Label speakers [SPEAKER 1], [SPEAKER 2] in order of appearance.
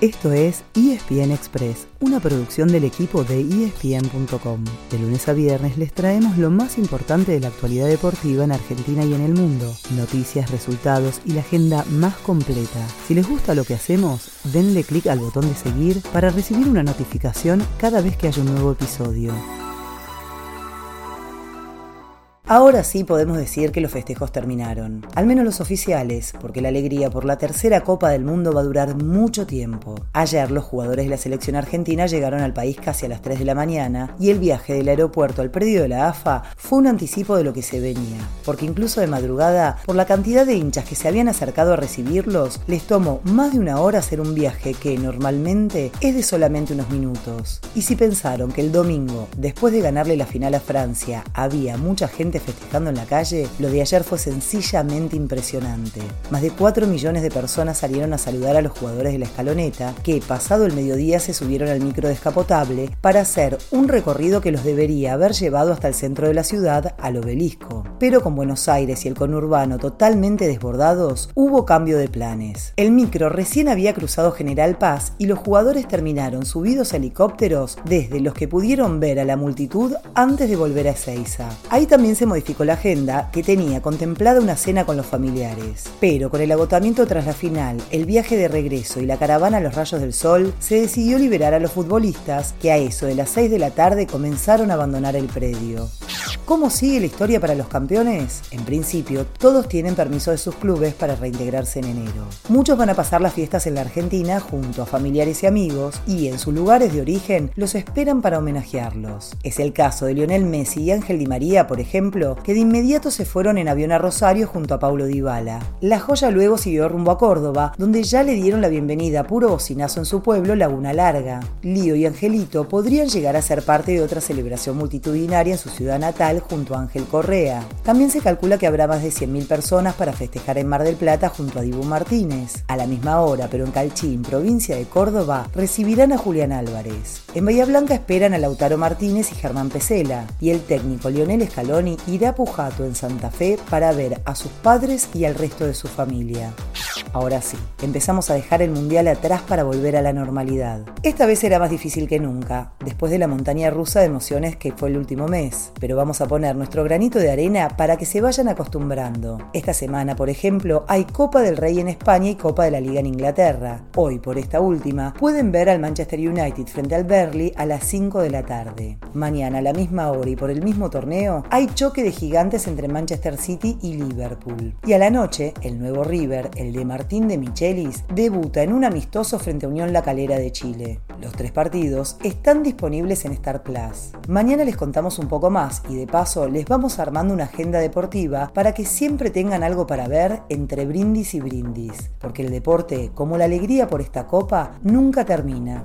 [SPEAKER 1] Esto es ESPN Express, una producción del equipo de ESPN.com. De lunes a viernes les traemos lo más importante de la actualidad deportiva en Argentina y en el mundo, noticias, resultados y la agenda más completa. Si les gusta lo que hacemos, denle clic al botón de seguir para recibir una notificación cada vez que haya un nuevo episodio. Ahora sí podemos decir que los festejos terminaron, al menos los oficiales, porque la alegría por la tercera Copa del Mundo va a durar mucho tiempo. Ayer los jugadores de la selección argentina llegaron al país casi a las 3 de la mañana y el viaje del aeropuerto al predio de la AFA fue un anticipo de lo que se venía, porque incluso de madrugada, por la cantidad de hinchas que se habían acercado a recibirlos, les tomó más de una hora hacer un viaje que normalmente es de solamente unos minutos. Y si pensaron que el domingo, después de ganarle la final a Francia, había mucha gente festejando en la calle, lo de ayer fue sencillamente impresionante. Más de 4 millones de personas salieron a saludar a los jugadores de la escaloneta, que pasado el mediodía se subieron al micro descapotable para hacer un recorrido que los debería haber llevado hasta el centro de la ciudad, al obelisco. Pero con Buenos Aires y el conurbano totalmente desbordados, hubo cambio de planes. El micro recién había cruzado General Paz y los jugadores terminaron subidos a helicópteros desde los que pudieron ver a la multitud antes de volver a Ezeiza. Ahí también se modificó la agenda, que tenía contemplada una cena con los familiares. Pero con el agotamiento tras la final, el viaje de regreso y la caravana a los rayos del sol, se decidió liberar a los futbolistas, que a eso de las 6 de la tarde comenzaron a abandonar el predio. ¿Cómo sigue la historia para los campeones? En principio, todos tienen permiso de sus clubes para reintegrarse en enero. Muchos van a pasar las fiestas en la Argentina junto a familiares y amigos y en sus lugares de origen los esperan para homenajearlos. Es el caso de Lionel Messi y Ángel Di María, por ejemplo, que de inmediato se fueron en avión a Rosario junto a Paulo Dybala. La joya luego siguió rumbo a Córdoba, donde ya le dieron la bienvenida a puro bocinazo en su pueblo, Laguna Larga. Lío y Angelito podrían llegar a ser parte de otra celebración multitudinaria en su ciudad natal junto a Ángel Correa. También se calcula que habrá más de 100.000 personas para festejar en Mar del Plata junto a Dibu Martínez. A la misma hora, pero en Calchín, provincia de Córdoba, recibirán a Julián Álvarez. En Bahía Blanca esperan a Lautaro Martínez y Germán Pesela, y el técnico Lionel Scaloni irá a Pujato en Santa Fe para ver a sus padres y al resto de su familia. Ahora sí, empezamos a dejar el mundial atrás para volver a la normalidad. Esta vez será más difícil que nunca, después de la montaña rusa de emociones que fue el último mes, pero vamos a poner nuestro granito de arena para que se vayan acostumbrando. Esta semana, por ejemplo, hay Copa del Rey en España y Copa de la Liga en Inglaterra. Hoy, por esta última, pueden ver al Manchester United frente al Burnley a las 5 de la tarde. Mañana, a la misma hora y por el mismo torneo, hay choque de gigantes entre Manchester City y Liverpool. Y a la noche, el nuevo River, el de Martín de Michelis debuta en un amistoso frente a Unión La Calera de Chile. Los tres partidos están disponibles en Star Plus. Mañana les contamos un poco más y de paso les vamos armando una agenda deportiva para que siempre tengan algo para ver entre brindis y brindis, porque el deporte, como la alegría por esta copa, nunca termina.